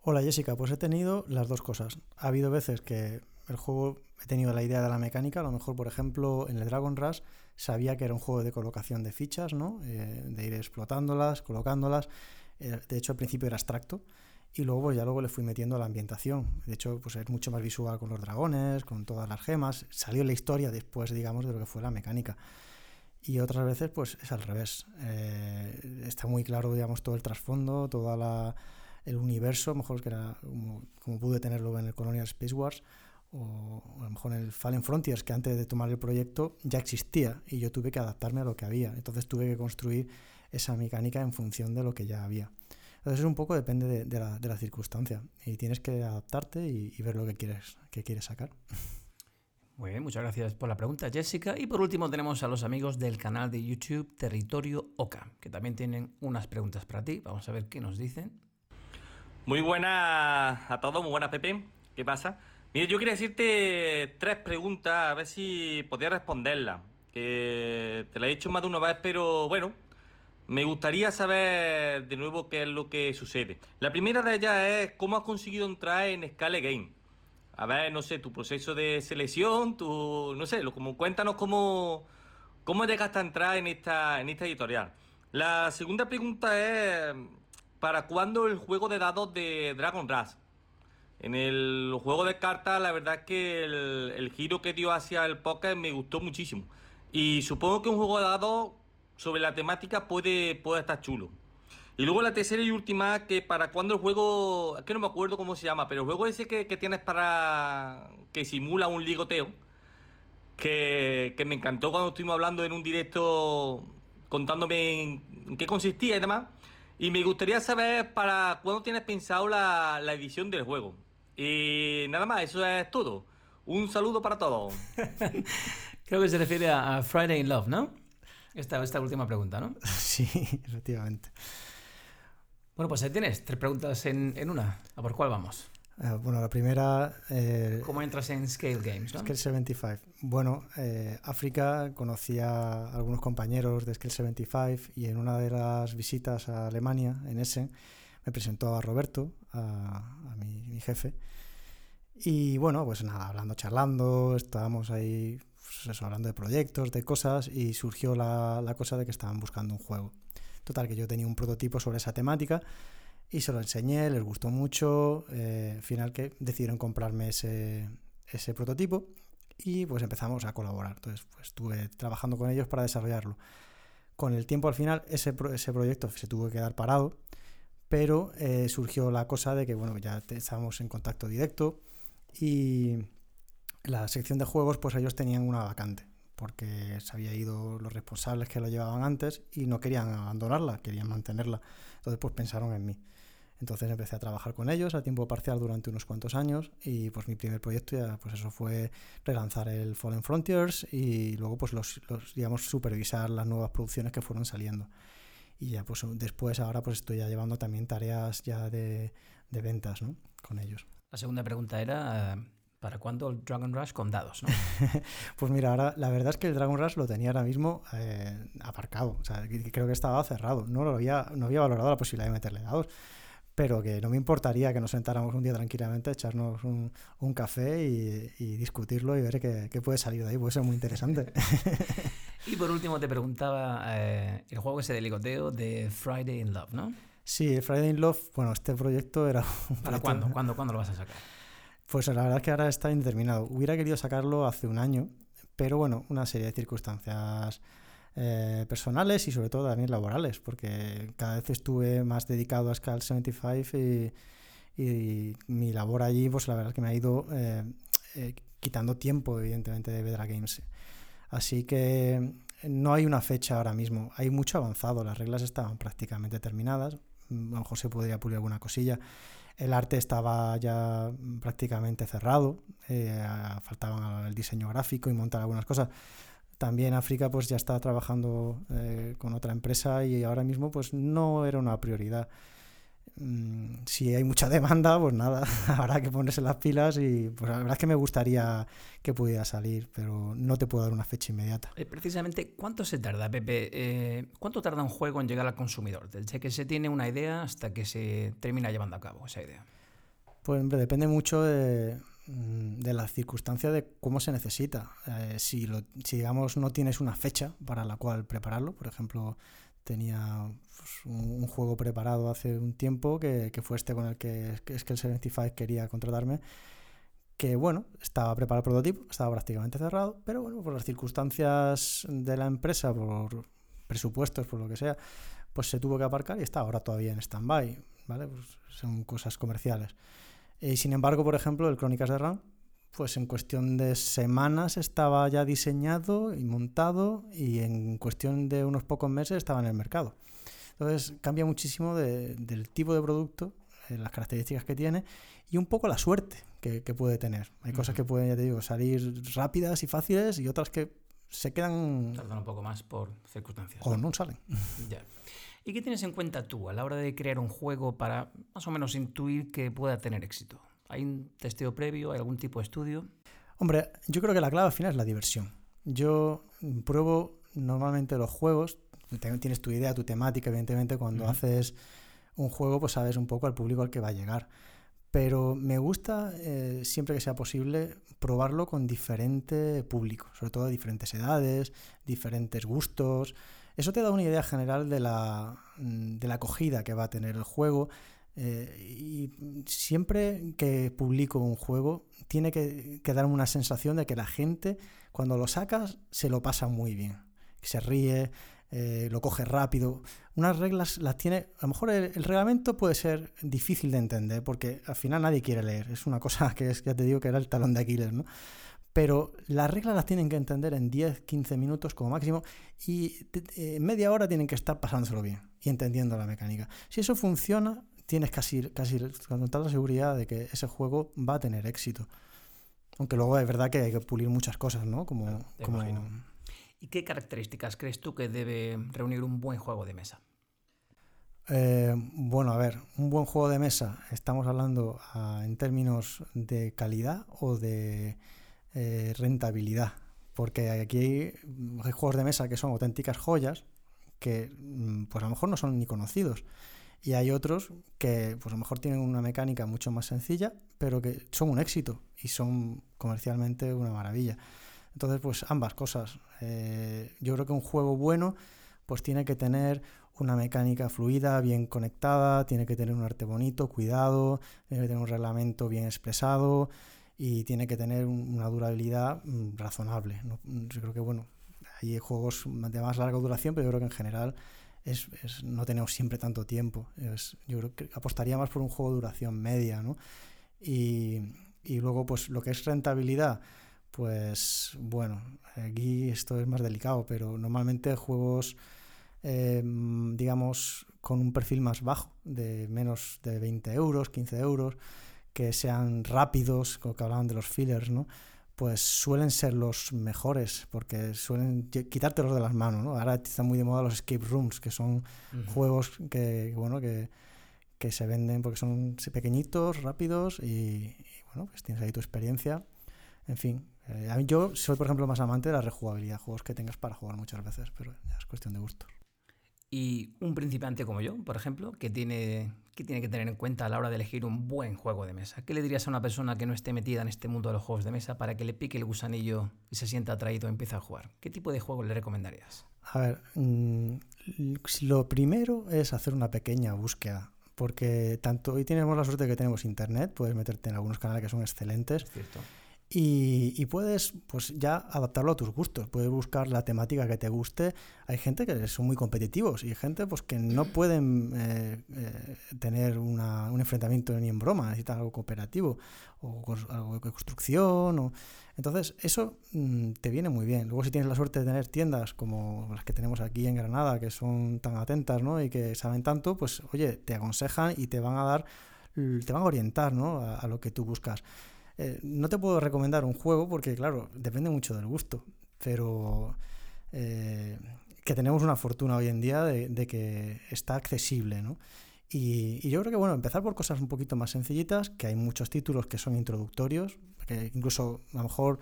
Hola Jessica, pues he tenido las dos cosas. Ha habido veces que el juego he tenido la idea de la mecánica, a lo mejor por ejemplo en el Dragon Rush sabía que era un juego de colocación de fichas, ¿no? Eh, de ir explotándolas, colocándolas. Eh, de hecho, al principio era abstracto y luego ya luego le fui metiendo a la ambientación. De hecho, pues es mucho más visual con los dragones, con todas las gemas. Salió la historia después, digamos, de lo que fue la mecánica. y otras veces pues es al revés. Eh, está muy claro, digamos, todo el trasfondo, todo el universo, mejor que era como, pude tenerlo en el Colonial Space Wars, o, a lo mejor en el Fallen Frontiers, que antes de tomar el proyecto ya existía y yo tuve que adaptarme a lo que había. Entonces tuve que construir esa mecánica en función de lo que ya había. Entonces un poco depende de, la, circunstancia y tienes que adaptarte y, y ver lo que quieres, que quieres sacar. Muy bien, muchas gracias por la pregunta, Jessica. Y por último tenemos a los amigos del canal de YouTube Territorio Oca, que también tienen unas preguntas para ti. Vamos a ver qué nos dicen. Muy buenas a todos, muy buenas Pepe. ¿Qué pasa? Mire, yo quería decirte tres preguntas, a ver si podías responderlas. Te la he dicho más de una vez, pero bueno, me gustaría saber de nuevo qué es lo que sucede. La primera de ellas es cómo has conseguido entrar en Scale Game a ver, no sé, tu proceso de selección, tu, no sé, lo, como, cuéntanos cómo, cómo llegaste a entrar en esta, en esta editorial. La segunda pregunta es, ¿para cuándo el juego de dados de Dragon Rush? En el juego de cartas, la verdad es que el, giro que dio hacia el póker me gustó muchísimo. Y supongo que un juego de dados sobre la temática puede, puede estar chulo. Y luego la tercera y última, que para cuando el juego, es que no me acuerdo cómo se llama, pero el juego ese que, tienes para que simula un ligoteo, que, me encantó cuando estuvimos hablando en un directo contándome en, qué consistía y demás. Y me gustaría saber para cuándo tienes pensado la, edición del juego. Y nada más, eso es todo. Un saludo para todos. Creo que se refiere a, Friday in Love, ¿no? Esta, esta última pregunta, ¿no? Sí, efectivamente. Bueno, pues ahí tienes, tres preguntas en, una. ¿A por cuál vamos? Eh, bueno, la primera... Eh, ¿Cómo entras en Scale Games? Scale 75. Bueno, eh, África conocía a algunos compañeros de Scale 75 y en una de las visitas a Alemania, en Essen, me presentó a Roberto, a, mi, jefe. Y bueno, pues nada, hablando, charlando, estábamos ahí pues hablando de proyectos, de cosas, y surgió la, la cosa de que estaban buscando un juego. Total, que yo tenía un prototipo sobre esa temática y se lo enseñé, les gustó mucho. Eh, al final que decidieron comprarme ese, ese prototipo y pues empezamos a colaborar. Entonces, pues estuve trabajando con ellos para desarrollarlo. Con el tiempo al final ese, ese proyecto se tuvo que quedar parado, pero eh, surgió la cosa de que bueno, ya estábamos en contacto directo y la sección de juegos pues ellos tenían una vacante porque se había ido los responsables que lo llevaban antes y no querían abandonarla, querían mantenerla. Entonces pues pensaron en mí. Entonces empecé a trabajar con ellos a tiempo parcial durante unos cuantos años y pues mi primer proyecto ya pues eso fue relanzar el Fallen Frontiers y luego pues los, digamos supervisar las nuevas producciones que fueron saliendo. Y ya pues después ahora pues estoy ya llevando también tareas ya de, de ventas ¿no? con ellos. La segunda pregunta era ¿Para cuándo el Dragon Rush con dados? ¿no? pues mira, ahora la verdad es que el Dragon Rush lo tenía ahora mismo eh, aparcado. O sea, creo que estaba cerrado. No, lo había, no había valorado la posibilidad de meterle dados. Pero que no me importaría que nos sentáramos un día tranquilamente, echarnos un, un café y, discutirlo y ver qué, puede salir de ahí. Puede ser muy interesante. y por último te preguntaba eh, el juego ese de ligoteo de Friday in Love, ¿no? Sí, Friday in Love, bueno, este proyecto era... ¿Para cuándo? ¿Cuándo? ¿Cuándo lo vas a sacar? Pues la verdad es que ahora está indeterminado. Hubiera querido sacarlo hace un año, pero bueno, una serie de circunstancias eh, personales y sobre todo también laborales, porque cada vez estuve más dedicado a Scale 75 y, mi labor allí, pues la verdad es que me ha ido eh, eh, quitando tiempo, evidentemente, de Vedra Games. Así que no hay una fecha ahora mismo. Hay mucho avanzado, las reglas estaban prácticamente terminadas. A lo mejor se podría pulir alguna cosilla el arte estaba ya prácticamente cerrado, eh, faltaba el diseño gráfico y montar algunas cosas. También África pues ya está trabajando eh, con otra empresa y ahora mismo pues no era una prioridad. Mm, si hay mucha demanda, pues nada, habrá que ponerse las pilas y pues la verdad es que me gustaría que pudiera salir, pero no te puedo dar una fecha inmediata. Eh, precisamente, ¿cuánto se tarda, Pepe? Eh, ¿Cuánto tarda un juego en llegar al consumidor? Desde que se tiene una idea hasta que se termina llevando a cabo esa idea. Pues hombre, depende mucho de, mm, de la circunstancia de cómo se necesita. Eh, si, lo, si digamos no tienes una fecha para la cual prepararlo, por ejemplo, tenía pues, un, juego preparado hace un tiempo que, fue este con el que, es que el 75 quería contratarme que bueno, estaba preparado el prototipo, estaba prácticamente cerrado, pero bueno, por las circunstancias de la empresa, por presupuestos, por lo que sea, pues se tuvo que aparcar y está ahora todavía en stand-by, ¿vale? Pues son cosas comerciales. Y sin embargo, por ejemplo, el Crónicas de RAM, pues en cuestión de semanas estaba ya diseñado y montado y en cuestión de unos pocos meses estaba en el mercado. Entonces cambia muchísimo del tipo de producto, eh, las características que tiene y un poco la suerte que, puede tener. Hay cosas que pueden, ya te digo, salir rápidas y fáciles y otras que se quedan... Tardan un poco más por circunstancias. O no, salen. ya. ¿Y qué tienes en cuenta tú a la hora de crear un juego para más o menos intuir que pueda tener éxito? ¿Hay un testeo previo? ¿Hay algún tipo de estudio? Hombre, yo creo que la clave al final es la diversión. Yo pruebo normalmente los juegos, tienes tu idea, tu temática, evidentemente, cuando haces un juego, pues sabes un poco al público al que va a llegar. Pero me gusta, eh, siempre que sea posible, probarlo con diferente público, sobre todo diferentes edades, diferentes gustos. Eso te da una idea general de la, de la acogida que va a tener el juego. Eh, y siempre que publico un juego, tiene que, que darme una sensación de que la gente, cuando lo sacas, se lo pasa muy bien. Se ríe, eh, lo coge rápido. Unas reglas las tiene, a lo mejor el, reglamento puede ser difícil de entender porque al final nadie quiere leer. Es una cosa que es, ya te digo que era el talón de Aquiles, ¿no? Pero las reglas las tienen que entender en 10, 15 minutos como máximo y en media hora tienen que estar pasándoselo bien y entendiendo la mecánica. Si eso funciona, tienes casi, casi con toda la seguridad de que ese juego va a tener éxito. Aunque luego es verdad que hay que pulir muchas cosas, ¿no? Como, como ¿Y qué características crees tú que debe reunir un buen juego de mesa? Eh, bueno, a ver, un buen juego de mesa, estamos hablando ah, en términos de calidad o de eh, rentabilidad, porque aquí hay, juegos de mesa que son auténticas joyas que mm, pues a lo mejor no son ni conocidos. Y hay otros que pues a lo mejor tienen una mecánica mucho más sencilla, pero que son un éxito y son comercialmente una maravilla. Entonces, pues ambas cosas. Eh, yo creo que un juego bueno, pues tiene que tener una mecánica fluida, bien conectada, tiene que tener un arte bonito, cuidado, tiene que tener un reglamento bien expresado y tiene que tener una durabilidad mm, razonable. Yo creo que, bueno, hay juegos de más larga duración, pero yo creo que en general es, no tenemos siempre tanto tiempo. yo creo que apostaría más por un juego de duración media, ¿no? Y, y luego, pues lo que es rentabilidad, pues bueno, aquí esto es más delicado, pero normalmente juegos, em, digamos, con un perfil más bajo, de menos de 20 euros, 15 euros, que sean rápidos, como que hablaban de los fillers, ¿no? Pues suelen ser los mejores, porque suelen quitártelos de las manos, ¿no? Ahora están muy de moda los escape rooms, que son juegos que, bueno, que, que, se venden porque son pequeñitos, rápidos y, y bueno, pues tienes ahí tu experiencia. En fin, eh, yo soy, por ejemplo, más amante de la rejugabilidad, juegos que tengas para jugar muchas veces, pero ya es cuestión de gusto. Y un principiante como yo, por ejemplo, que tiene, que tiene que tener en cuenta a la hora de elegir un buen juego de mesa. ¿Qué le dirías a una persona que no esté metida en este mundo de los juegos de mesa para que le pique el gusanillo y se sienta atraído y empiece a jugar? ¿Qué tipo de juego le recomendarías? A ver, mm, lo primero es hacer una pequeña búsqueda porque tanto hoy tenemos la suerte de que tenemos internet, puedes meterte en algunos canales que son excelentes. cierto. Y, puedes pues ya adaptarlo a tus gustos, puedes buscar la temática que te guste. Hay gente que son muy competitivos y hay gente pues que no pueden eh, eh, tener una, un enfrentamiento ni en broma, necesitan algo cooperativo o algo de construcción. O... Entonces eso mm, te viene muy bien. Luego si tienes la suerte de tener tiendas como las que tenemos aquí en Granada, que son tan atentas ¿no? y que saben tanto, pues oye, te aconsejan y te van a dar, te van a orientar ¿no? a lo que tú buscas. Eh, no te puedo recomendar un juego porque, claro, depende mucho del gusto, pero eh, que tenemos una fortuna hoy en día de, que está accesible, ¿no? Y, yo creo que, bueno, empezar por cosas un poquito más sencillitas, que hay muchos títulos que son introductorios, que incluso a lo mejor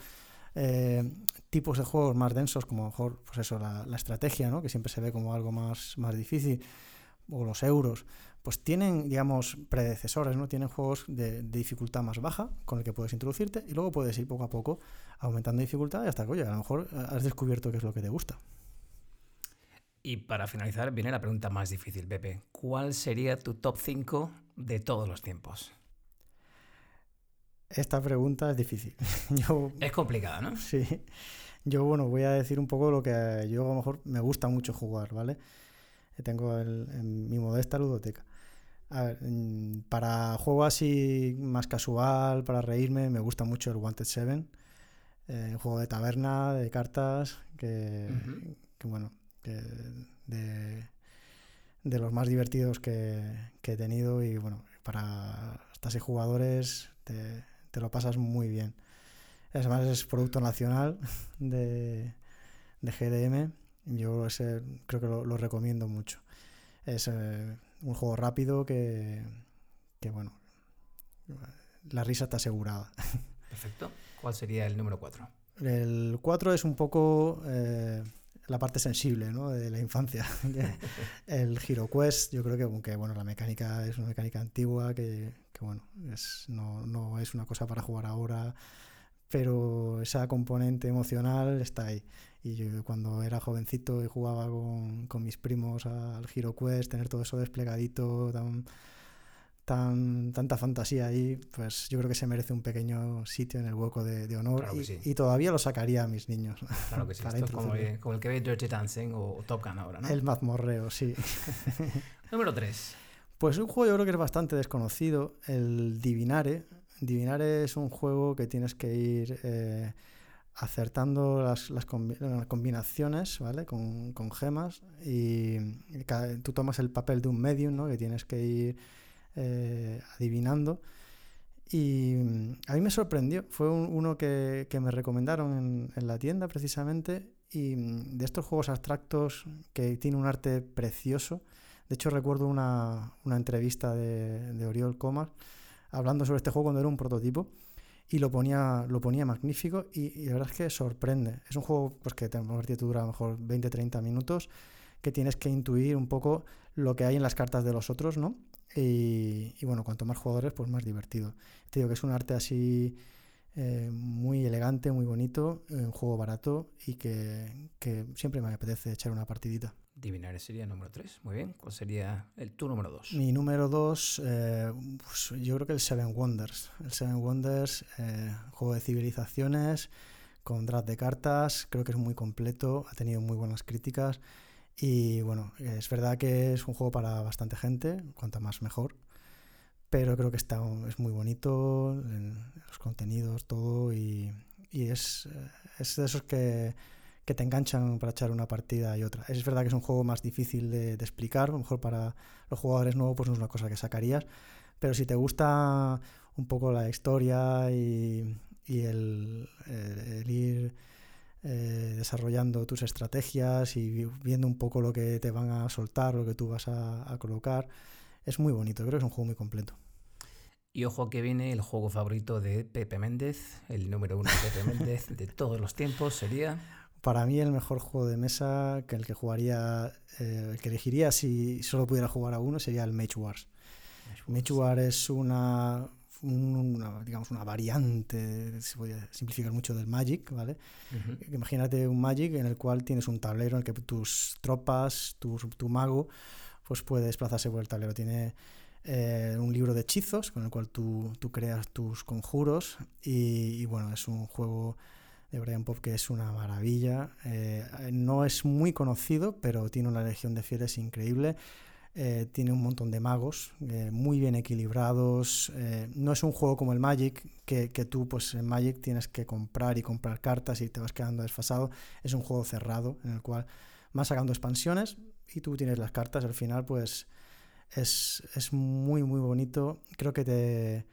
eh, tipos de juegos más densos, como a lo mejor, pues eso, la, la, estrategia, ¿no? Que siempre se ve como algo más, más difícil, o los euros, pues tienen, digamos, predecesores, ¿no? Tienen juegos de, dificultad más baja con el que puedes introducirte y luego puedes ir poco a poco aumentando dificultad y hasta que, oye, a lo mejor has descubierto qué es lo que te gusta. Y para finalizar, viene la pregunta más difícil, Pepe. ¿Cuál sería tu top 5 de todos los tiempos? Esta pregunta es difícil. yo, es complicada, ¿no? Sí. Yo, bueno, voy a decir un poco lo que yo a lo mejor me gusta mucho jugar, ¿vale? Tengo el, en mi modesta ludoteca. A ver, para juego así más casual, para reírme, me gusta mucho el Wanted Seven. Eh, un juego de taberna, de cartas, que, que bueno, que de, de, los más divertidos que, que, he tenido y bueno, para hasta seis jugadores te, te lo pasas muy bien. Además es producto nacional de, de GDM. Yo ese, creo que lo, lo recomiendo mucho. Es eh, un juego rápido que, que, bueno, la risa está asegurada. Perfecto. ¿Cuál sería el número 4? El 4 es un poco eh, la parte sensible ¿no? de la infancia. el Hero Quest, yo creo que aunque bueno, la mecánica es una mecánica antigua que, que bueno, es, no, no es una cosa para jugar ahora pero esa componente emocional está ahí. Y yo cuando era jovencito y jugaba con, con mis primos al Hero Quest, tener todo eso desplegadito, tan, tan, tanta fantasía ahí, pues yo creo que se merece un pequeño sitio en el hueco de, de honor Claro y, sí. y todavía lo sacaría a mis niños. Claro que sí. Esto el- como el que ve Dirty Dancing o Top Gun ahora, ¿no? El mazmorreo, sí. Número 3. Pues un juego yo creo que es bastante desconocido, el Divinare. Divinare es un juego que tienes que ir eh, acertando las, las combi- las combinaciones, ¿vale? Con, con gemas y tú tomas el papel de un medium, ¿no? Que tienes que ir eh, adivinando. Y mm, a mí me sorprendió, fue un- uno que, que me recomendaron en, en la tienda precisamente y mm, de estos juegos abstractos que tiene un arte precioso. De hecho, recuerdo una, una entrevista de, de Oriol Comas hablando sobre este juego cuando era un prototipo y lo ponía, lo ponía magnífico y, la verdad es que sorprende. Es un juego pues, que te, dura a lo mejor 20-30 minutos, que tienes que intuir un poco lo que hay en las cartas de los otros, ¿no? Y, bueno, cuanto más jugadores, pues más divertido. Te digo que es un arte así eh, muy elegante, muy bonito, un juego barato y que, que siempre me apetece echar una partidita. Divinare sería el número 3. Muy bien. ¿Cuál sería el tu número 2? Mi número 2, yo creo que el Seven Wonders. El Seven Wonders, eh, juego de civilizaciones, con draft de cartas, creo que es muy completo, ha tenido muy buenas críticas y bueno, es verdad que es un juego para bastante gente, cuanto más mejor, pero creo que está, es muy bonito, los contenidos, todo y, y es, eh, es de esos que, que te enganchan para echar una partida y otra. Es verdad que es un juego más difícil de, explicar, a lo mejor para los jugadores nuevos pues no es una cosa que sacarías, pero si te gusta un poco la historia y, el, ir eh, desarrollando tus estrategias y vi- viendo un poco lo que te van a soltar, lo que tú vas a, a colocar, es muy bonito, creo que es un juego muy completo. Y ojo que viene el juego favorito de Pepe Méndez, el número uno de Pepe Méndez de todos los tiempos sería. Para mí el mejor juego de mesa que el que jugaría, eh, el que elegiría si solo pudiera jugar a uno sería el Mage Wars. Mage Wars es una, un- una, digamos, una variante, se podría simplificar mucho del Magic, ¿vale? Imagínate un Magic en el cual tienes un tablero en el que tus tropas, tu, tu mago, pues puede desplazarse por el tablero. Tiene eh, un libro de hechizos con el cual tú, tú creas tus conjuros y, y, bueno, es un juego de Brian Pop que es una maravilla. Eh, no es muy conocido, pero tiene una legión de fieles increíble. Eh, tiene un montón de magos eh, muy bien equilibrados. no es un juego como el Magic, que, que tú pues en Magic tienes que comprar y comprar cartas y te vas quedando desfasado. Es un juego cerrado en el cual vas sacando expansiones y tú tienes las cartas. Al final pues es, es muy muy bonito. Creo que te,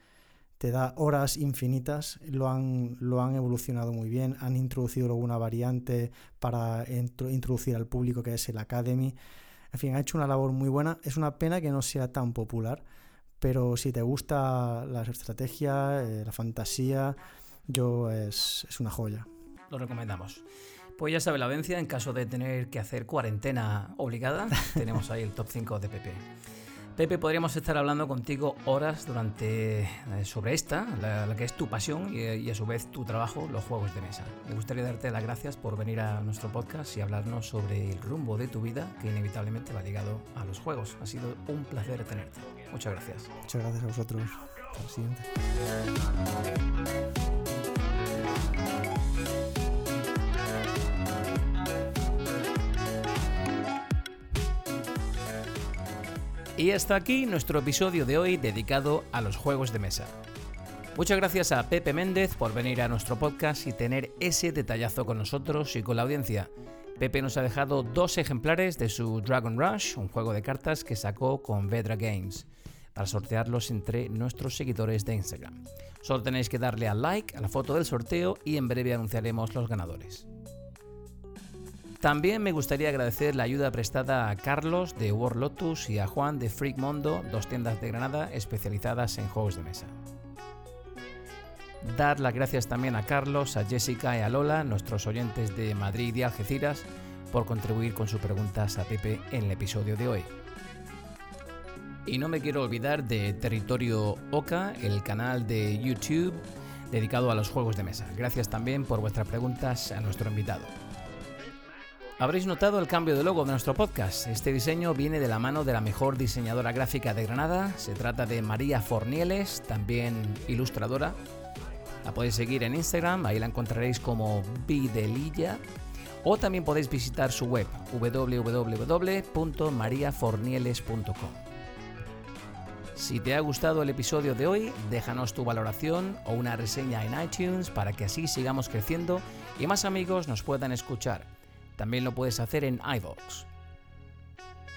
te da horas infinitas. Lo han, lo han evolucionado muy bien. Han introducido luego una variante para intro- introducir al público que es el Academy. En fin, ha hecho una labor muy buena. Es una pena que no sea tan popular, pero si te gusta la estrategia, eh, la fantasía, yo es, es una joya. Lo recomendamos. Pues ya sabe la audiencia, en caso de tener que hacer cuarentena obligada, tenemos ahí el top 5 de Pepe. Pepe, podríamos estar hablando contigo horas durante eh, sobre esta, la, que es tu pasión y, y a su vez tu trabajo, los juegos de mesa. Me gustaría darte las gracias por venir a nuestro podcast y hablarnos sobre el rumbo de tu vida que inevitablemente va ligado a los juegos. Ha sido un placer tenerte. Muchas gracias. Muchas gracias a vosotros. Hasta la siguiente. Y hasta aquí nuestro episodio de hoy dedicado a los juegos de mesa. Muchas gracias a Pepe Méndez por venir a nuestro podcast y tener ese detallazo con nosotros y con la audiencia. Pepe nos ha dejado dos ejemplares de su Dragon Rush, un juego de cartas que sacó con Vedra Games, para sortearlos entre nuestros seguidores de Instagram. Solo tenéis que darle al like a la foto del sorteo y en breve anunciaremos los ganadores. También me gustaría agradecer la ayuda prestada a Carlos de War Lotus y a Juan de Freak Mondo, dos tiendas de Granada especializadas en juegos de mesa. Dar las gracias también a Carlos, a Jessica y a Lola, nuestros oyentes de Madrid y Algeciras, por contribuir con sus preguntas a Pepe en el episodio de hoy. Y no me quiero olvidar de Territorio Oca, el canal de YouTube dedicado a los juegos de mesa. Gracias también por vuestras preguntas a nuestro invitado. Habréis notado el cambio de logo de nuestro podcast. Este diseño viene de la mano de la mejor diseñadora gráfica de Granada. Se trata de María Fornieles, también ilustradora. La podéis seguir en Instagram, ahí la encontraréis como Videlilla. O también podéis visitar su web www.mariafornieles.com. Si te ha gustado el episodio de hoy, déjanos tu valoración o una reseña en iTunes para que así sigamos creciendo y más amigos nos puedan escuchar. También lo puedes hacer en iVoox.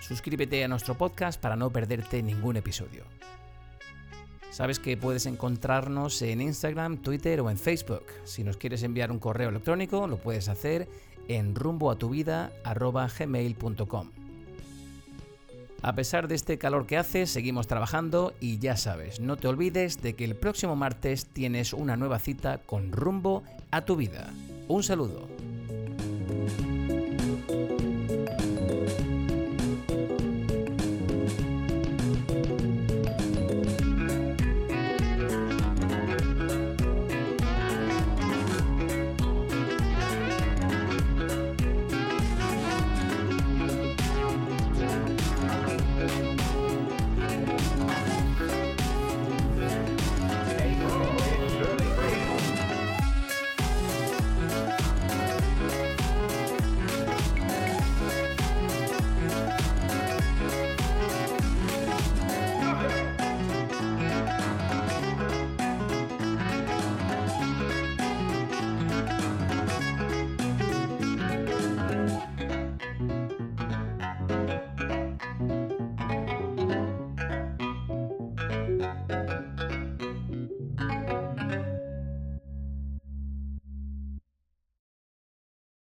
Suscríbete a nuestro podcast para no perderte ningún episodio. Sabes que puedes encontrarnos en Instagram, Twitter o en Facebook. Si nos quieres enviar un correo electrónico, lo puedes hacer en rumboatuvida.gmail.com. A pesar de este calor que hace, seguimos trabajando y ya sabes, no te olvides de que el próximo martes tienes una nueva cita con Rumbo a tu vida. Un saludo. Bye.